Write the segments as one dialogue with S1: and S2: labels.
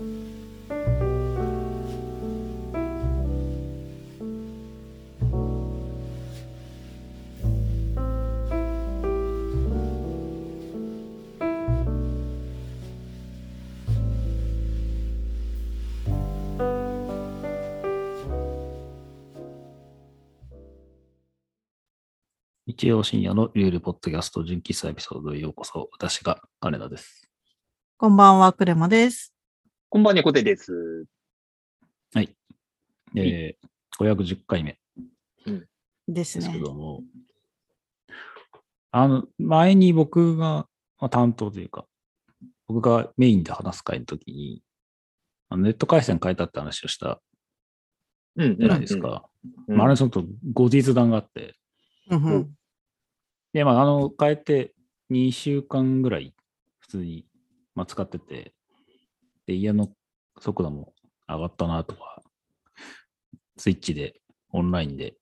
S1: 日曜深夜のルールポッドキャスト純喫茶エピソードへようこそ。私が金田です。
S2: こんばんは、クレマです。
S3: こんばんは、コテです。
S1: えー、510回目。
S2: です
S1: ですけ
S2: ね。
S1: ども、あの、前に僕が、まあ、担当というか、僕がメインで話す回の時に、あのネット回線変えたって話をした
S3: うん
S1: じゃないです。か。
S3: うん。
S1: まあ、あれちょっと後日談があって、
S2: うんうん。
S1: で、まあ、あの、変えて2週間ぐらい普通に、まあ、使ってて、で、家の速度も上がったなとか、スイッチで、オンラインで、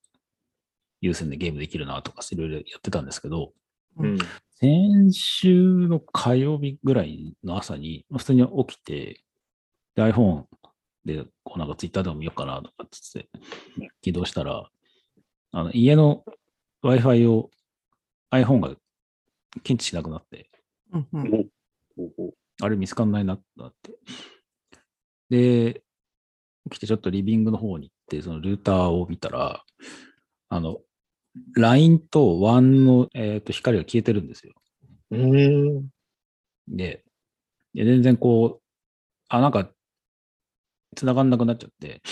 S1: 有線でゲームできるなとか、いろいろやってたんですけど、
S3: うん。
S1: 先週の火曜日ぐらいの朝に、まあ普通に起きて、で iPhone で、こうなんか Twitter でも見ようかなとかっつって、起動したら、あの家の Wi-Fi を iPhone が検知しなくなって、
S2: うんうん
S1: あれ見つかんないなってなって。で、起きてちょっとリビングの方に行って、そのルーターを見たら、あの、LINE と WAN の、えーと光が消えてるんですよ。で全然こう、あ、なんか、繋がんなくなっちゃって、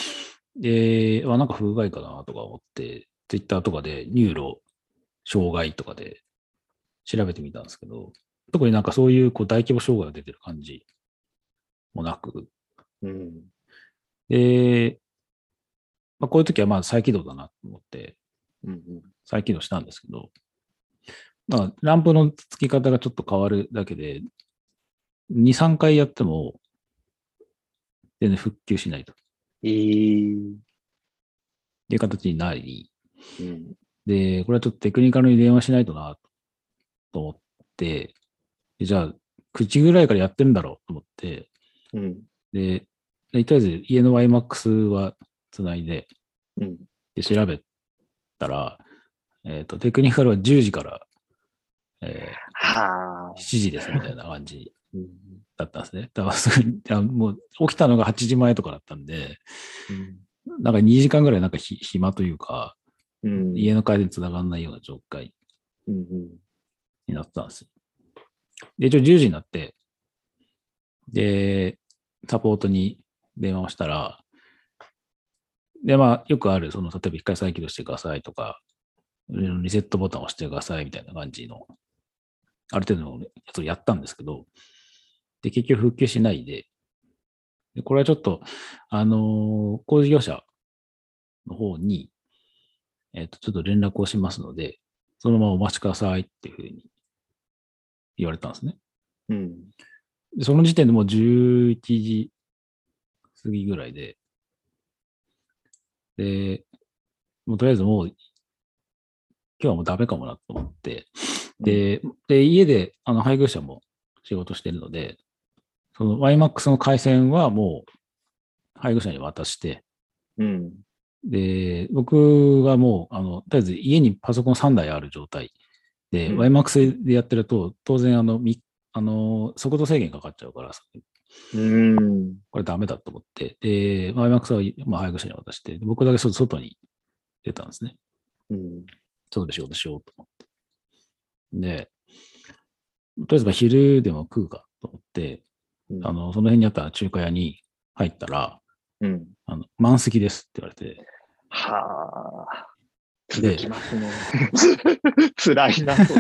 S1: で、あ、なんか不具合かなとか思って、Twitter とかで NURO 障害とかで調べてみたんですけど、特になんかそういうこう大規模障害が出てる感じもなく、
S3: うん。
S1: で、まあ、こういう時はまあ再起動だなと思って
S3: うん。
S1: 再起動したんですけど、まあ、ランプのつき方がちょっと変わるだけで、2、3回やっても、全然復旧しないと
S3: えー。
S1: いう形になり、
S3: うん。
S1: で、これはちょっとテクニカルに電話しないとな、と思って、でじゃあ、9時ぐらいからやってるんだろうと思って、
S3: うん。
S1: で、でとりあえず家の YMAX はつないで、
S3: うん。
S1: で調べたら、えっ、と、テクニカルは10時から、え
S3: はあ
S1: ー。7時ですみたいな感じ
S3: うん。
S1: だったんですね。だからすぐもう起きたのが8時前とかだったんで、なんか2時間ぐらいなんかひ暇というか、
S3: うん。
S1: 家の帰りに繋がらないような状態
S3: うん。
S1: になってたんですよ。で、一応10時になって、で、サポートに電話をしたら、で、まあ、よくある、その、例えば一回再起動してくださいとか、リセットボタンを押してくださいみたいな感じの、ある程度のやつをやったんですけど、で、結局復旧しないで、でこれはちょっと、あのー工事業者の方に、えっ、と、ちょっと連絡をしますので、そのままお待ちくださいっていうふうに言われたんですね。
S3: うん。
S1: でその時点でもう11時過ぎぐらいで、で、もうとりあえずもう、今日はもうダメかもなと思って、で、で家であの配偶者も仕事してるので、その YMAX の回線はもう配偶者に渡して、
S3: うん。
S1: で、僕はもう、あの、とりあえず家にパソコン3台ある状態で、
S3: うん
S1: YMAX でやってると、当然あの、みあの、速度制限かかっちゃうから、
S3: うん。
S1: これダメだと思って、で、YMAX は、まあ、配偶者に渡して、で僕だけ外外に出たんですね。
S3: うん。
S1: 外で仕事しようと思って。で、とりあえずまあ昼でも食うかと思って、あの、その辺にあった中華屋に入ったら、
S3: うん。
S1: あの、満席ですって言われて、
S3: はあ。
S1: で。
S3: 続きますね。辛いな、そ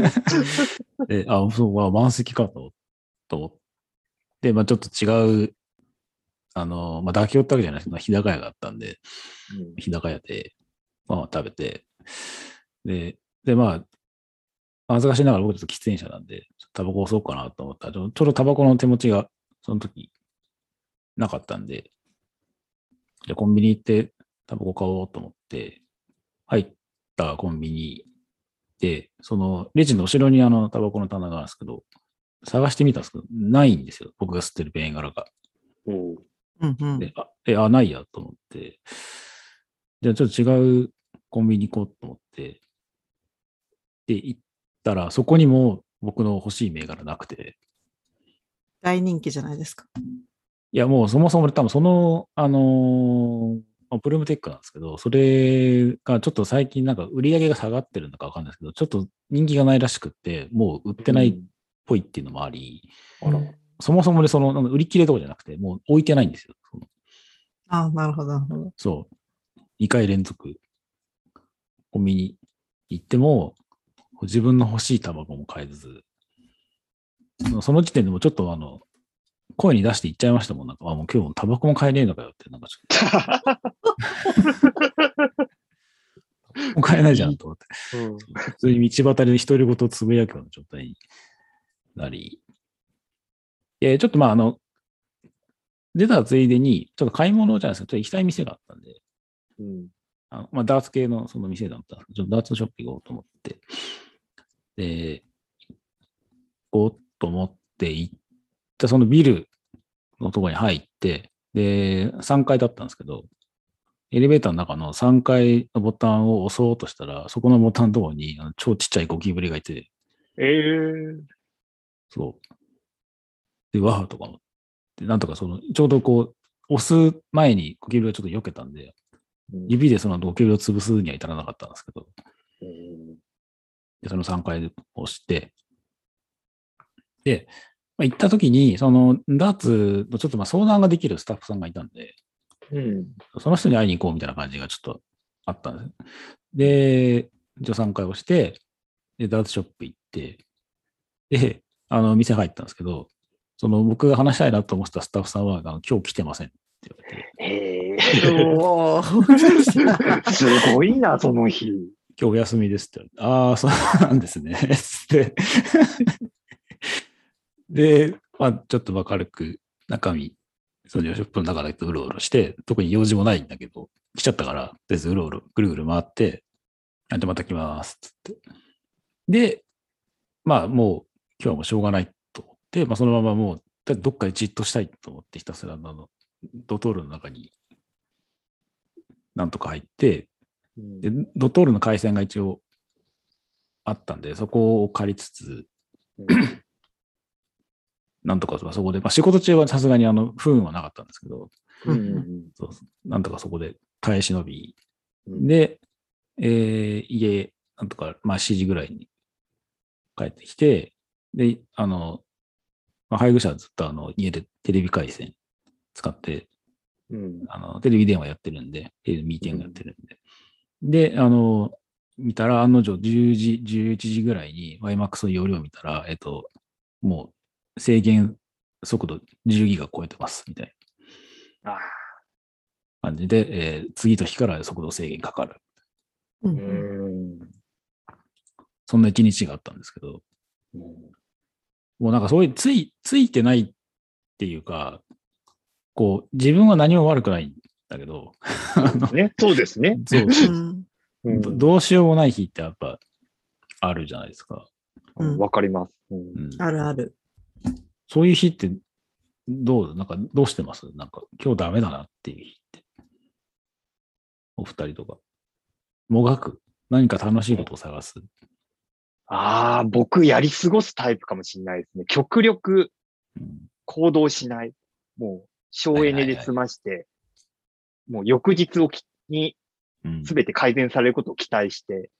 S3: れ。
S1: で、あ、そう、まあ、満席かとと思って、まあ、ちょっと違う、あの、まあ、妥協ってわけじゃない。ですけど、日高屋があったんで、日高屋で、まあ、食べて、で、で、まあ、恥ずかしながら僕ちょっと喫煙者なんで、タバコ吸おうかなと思った。ら、ちょうどタバコの手持ちが、その時、なかったんで、じゃあコンビニ行ってタバコ買おうと思って、入ったコンビニで、そのレジの後ろにあのタバコの棚があるんですけど、探してみたんですけど、ないんですよ。僕が吸ってるペン柄が。
S3: うん。
S2: うんうん。
S1: で、あ、え、あ、ないやと思って、じゃあちょっと違うコンビニ行こうと思って、で、行ったら、そこにも僕の欲しい銘柄なくて、
S2: 大人気じゃないですか。
S1: いや、もうそもそも多分その、あのーまあプルームテックなんですけど、それがちょっと最近なんか売り上げが下がってるのかわかんないですけど、ちょっと人気がないらしくって、もう売ってないっぽいっていうのもあり、
S3: あら。
S1: そもそもでその、売り切れとかじゃなくて、もう置いてないんですよ。
S2: ああ、なるほど、なるほど。
S1: そう。2回連続、コンビニ行っても、自分の欲しいタバコも買えず、その時点でもちょっとあの、声に出して言っちゃいましたもん。なんか、あ、もう今日タバコも買えねえのかよって、なんかちょっと、もう買えないじゃんと思って。
S3: うん。
S1: 普通に道端で独り言をつぶやくような状態になり、えちょっとまあ、あの、出たついでに、ちょっと買い物じゃないですか、ちょっと行きたい店があったんで、
S3: うん。
S1: あのまあ、ダーツ系のその店だったんですけど、ちょっとダーツショップ行こうと思って、で、行こうと思って行ったそのビルのところに入って、で、3階だったんですけど、エレベーターの中の3階のボタンを押そうとしたら、そこのボタンのところにあの超ちっちゃいゴキブリがいて、
S3: ええ
S1: そう。で、わーとか思って、なんとかその、ちょうどこう、押す前にゴキブリがちょっと避けたんで、
S3: うん。
S1: 指でそのゴキブリを潰すには至らなかったんですけど、
S3: うん
S1: でその3回押して、で、まあ、行った時に、そのダーツのちょっとまあ相談ができるスタッフさんがいたんで、
S3: うん
S1: その人に会いに行こうみたいな感じがちょっとあったんです。で、一応3回押して、で、ダーツショップ行って、で、あの、店入ったんですけど、その僕が話したいなと思ってたスタッフさんは、あの今日来てませんって言われて、
S3: え
S2: お
S3: えすごいな、その日。
S1: 今日お休みですって言われて、ああ、そうなんですね。つって。で、まあ、ちょっとまあ軽く中身、そのショップの中だけうろうろして、特に用事もないんだけど、来ちゃったから、とりあえずうろうろ、ぐるぐる回って、あじゃあまた来ます、つって。で、まあもう今日はもうしょうがないと思って、まあそのままもう、どっかでじっとしたいと思ってひたすらあの、ドトールの中に、なんとか入って、で、ドトールの回線が一応あったんで、そこを借りつつ、なんとかそこで、まあ、仕事中はさすがにあの不運はなかったんですけど、
S3: うん
S1: そうなんとかそこで耐え忍び、
S3: うん。
S1: で、えー家、なんとか、まあ7時ぐらいに帰ってきて、で、あの、まあ、配偶者はずっとあの家でテレビ回線使って、
S3: うん。
S1: あの、テレビ電話やってるんで、テレビミーティングやってるんで。で、あの、見たら案の定10時、11時ぐらいに YMAX の容量見たら、えっと、もう制限速度10ギガ超えてます、みたいな。
S3: あ
S1: 感じで、えー次の日から速度制限かかる。
S2: う
S3: んん。
S1: そんな一日があったんですけど、
S3: うん
S1: もうなんかそういうつい、ついてないっていうか、こう、自分は何も悪くないんだけど、あの
S3: ね、そうですね。
S1: そう
S2: う。ん。
S3: うん。
S1: どどうしようもない日ってやっぱあるじゃないですか。
S2: うん。
S3: わかります。うん。
S1: うん。
S2: あるある。
S1: そういう日って、どう、なんか、どうしてます？なんか、今日ダメだなっていう日って。お二人とか。もがく。何か楽しいことを探す？
S3: ああ、僕やり過ごすタイプかもしれないですね。極力
S1: うん
S3: 行動しない。もう省エネで済まして、もう翌日をきに
S1: うん
S3: 全て改善されることを期待して、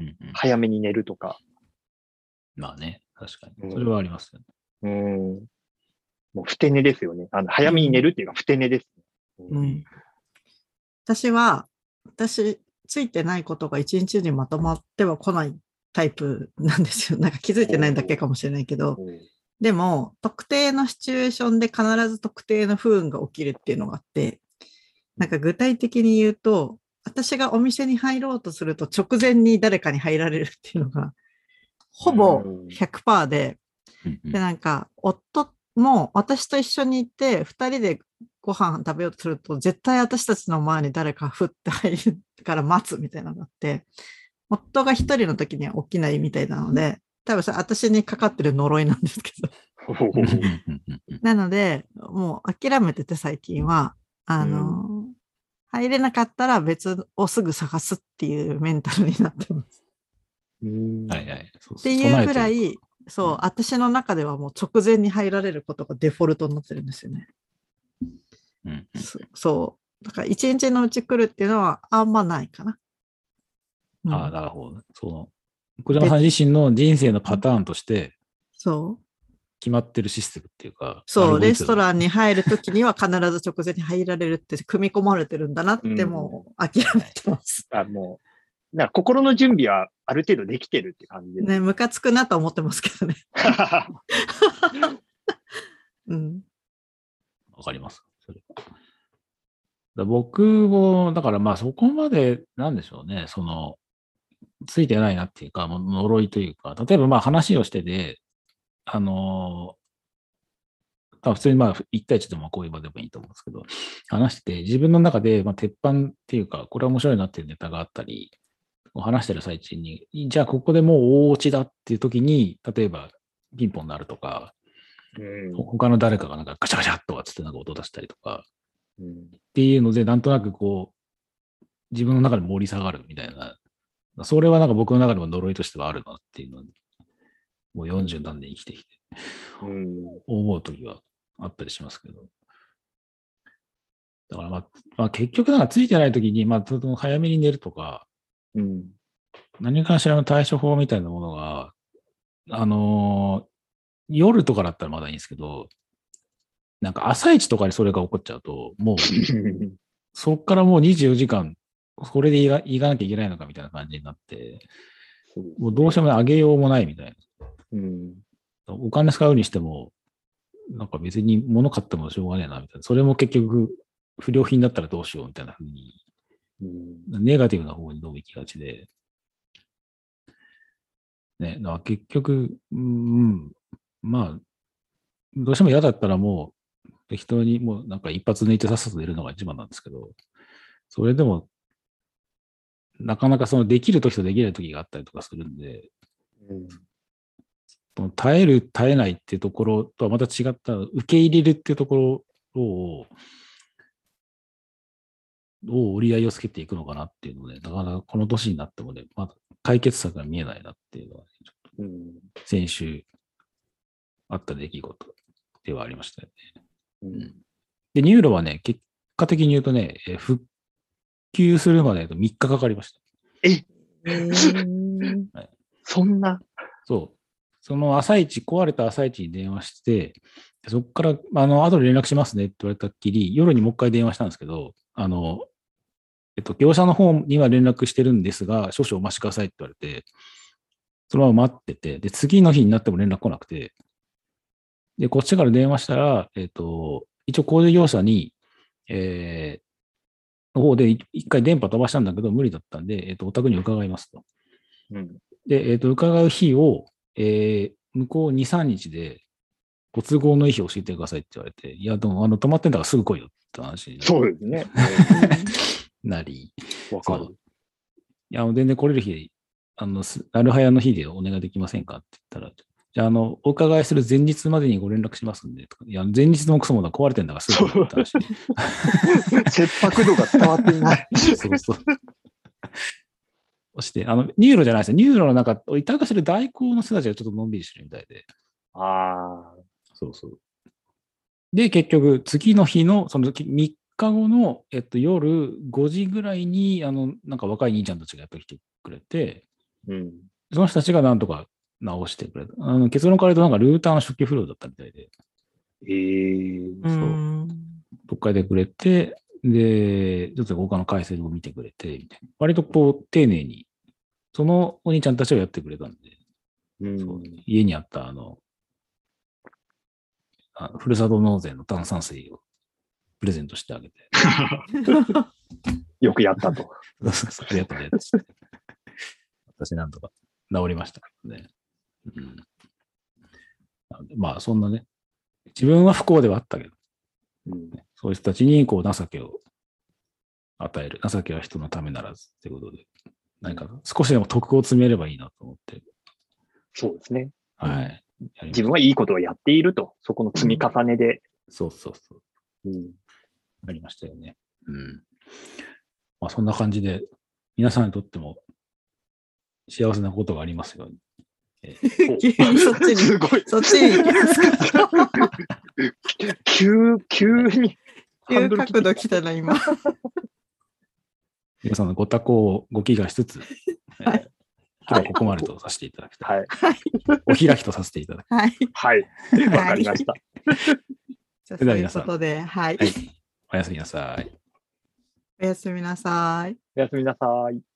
S1: うんうん
S3: 早めに寝るとか。
S1: まあね、確か
S3: うん
S1: に。それはありますよね。
S3: うん。もうふて寝ですよね。あの、早めに寝るっていうか、ふて寝です、ね。
S2: うん私は、私、ついてないことが一日にまとまっては来ないタイプなんですよ。なんか気づいてないだけかもしれないけど、
S3: うん
S2: でも、特定のシチュエーションで必ず特定の不運が起きるっていうのがあって、なんか具体的に言うと、私がお店に入ろうとすると直前に誰かに入られるっていうのが、ほぼ100%で、で、なんか、夫も私と一緒に行って、二人でご飯食べようとすると、絶対私たちの前に誰か降って入るから待つみたいなのがあって、夫が一人の時には起きないみたいなので、多分それ私にかかってる呪いなんですけど、なので、もう諦めてて最近は、あの、入れなかったら別をすぐ探すっていうメンタルになってます。
S1: はいはい。
S2: っていうぐらい、そう、私の中ではもう直前に入られることがデフォルトになってるんですよね。
S1: うん、
S2: そう。だから一日のうち来るっていうのはあんまないかな。
S1: うん、ああ、なるほど。その、小島さん自身の人生のパターンとして、
S2: そう。
S1: 決まってるシステムっていうか。
S2: そう、レストランに入るときには必ず直前に入られるって組み込まれてるんだなってもう諦めてます。
S3: あもう、なんか心の準備はある程度できてるって感じで。
S2: ね、ムカつくなと思ってますけどね。うん。
S1: わかります。それだ僕も、だからまあそこまで、なんでしょうね、その、ついてないなっていうか、もう呪いというか、例えばまあ話をしてて、あの普通にまあ1対1でもこういう場でもいいと思うんですけど、話してて、自分の中でまあ鉄板っていうか、これは面白いなっていうネタがあったり、話してる最中に、じゃあここでもう大落ちだっていう時に、例えばピンポンになるとか、
S3: うん、
S1: 他の誰かがなんかガチャガチャっとかつってなんか音出したりとか、
S3: うん、
S1: っていうので、なんとなくこう、自分の中で盛り下がるみたいな、それはなんか僕の中でも呪いとしてはあるなっていうのもう40何年生きてきて、
S3: うん、
S1: 思うときはあったりしますけど。だからまあ、まあ、結局なんかついてないときに、まあ、早めに寝るとか、
S3: うん、
S1: 何かしらの対処法みたいなものが、あのー、夜とかだったらまだいいんですけど、なんか朝一とかにそれが起こっちゃうと、もう、そっからもう24時間、これでいかなきゃいけないのかみたいな感じになって、もうどうしても上げようもないみたいな。
S3: うん、
S1: お金使うにしても、なんか別に物買ってもしょうがねえなみたいな。それも結局、不良品だったらどうしようみたいな風に、
S3: うん、
S1: ネガティブな方にどうも行きがちで。ね、だから結局、うん、まあ、どうしても嫌だったらもう、適当にもうなんか一発抜いてさっさと出るのが一番なんですけど、それでも、なかなかそのできる時とできない時があったりとかするんで、
S3: うん、
S1: 耐える、耐えないっていうところとはまた違った、受け入れるっていうところを、どう折り合いをつけていくのかなっていうので、なかなかこの年になってもね、まだ解決策が見えないなっていうのは、ね、ちょっと先週あった出来事ではありましたよね。
S3: うん、
S1: で、 NURO はね、結果的に言うとね、え復旧するまで3日かかりました。
S3: え。
S2: えー。
S3: はい、そんな。
S1: そう。その朝一、壊れた朝一に電話して、そこから、あの、後で連絡しますねって言われたっきり、夜にもう一回電話したんですけど、あの、えっと、業者の方には連絡してるんですが、少々お待ちくださいって言われて、そのまま待ってて、で、次の日になっても連絡来なくて、で、こっちから電話したら、えっと、一応工事業者に、えー、の方で一回電波飛ばしたんだけど、無理だったんで、えっと、お宅に伺いますと。
S3: うん、
S1: で、えっと、伺う日を、えー、向こう2、3日で、ご都合のいい日教えてくださいって言われて、いや、でも、あの、止まってんだからすぐ来いよって話に
S3: そうですね。
S1: なり。
S3: わかる。
S1: いや、全然来れる日、あの、なるはやの日でお願いできませんかって言ったら、じゃあ、あの、お伺いする前日までにご連絡しますんで、とかいや、前日もクソもだ壊れてんだからすぐ来いって話。
S3: 切迫度が伝わっていない。
S1: そうそう。そして、あの、 NURO じゃないですよ。 NURO の中、委託してる代行の人たちがちょっとのんびりしてるみたいで。
S3: ああ。
S1: そうそう。で、結局、次の日の、その3日後の、えっと、夜5時ぐらいに、あの、なんか若い兄ちゃんたちがやっぱり来てくれて、
S3: うん、
S1: その人たちがなんとか直してくれた。あの結論から言うと、なんかルーターの初期不良だったみたいで。
S3: ええー、
S1: そう。どっかでくれて、で、ちょっと他の回線を見てくれて、みたいな。割とこう、丁寧に、そのお兄ちゃんたちをやってくれたんで、
S3: うん、
S1: そう家にあった、あの、あふるさと納税の炭酸水をプレゼントしてあげて。
S3: よくやったと。
S1: ありがとうね。私なんとか治りましたね。うん、まあ、そんなね、自分は不幸ではあったけど、
S3: うん、
S1: そういう人たちにこう情けを与える。情けは人のためならずってことで、何か少しでも徳を積めればいいなと思って。
S3: そうですね。
S1: はい。
S3: 自分はいいことをやっていると、そこの積み重ねで。
S1: そうそうそう。
S3: うん
S1: ありましたよね。うん。まあそんな感じで、皆さんにとっても幸せなことがありますように。えー
S2: 急にそっちに、
S3: すごい。
S2: そっちに行きますか？
S3: 急、急に。
S2: 急角度来たな、今。
S1: 皆さんのご多幸をご祈願しつつ、えー
S2: はい
S1: 今日はここまでとさせていただきたい。
S3: はい。
S1: お開きとさせていただき
S2: はい。
S3: はい。わかりました。
S2: じゃあそういうことで、はい。
S1: たい。はい。おやすみなさい。
S2: おやすみなさい。
S3: おやすみなさい。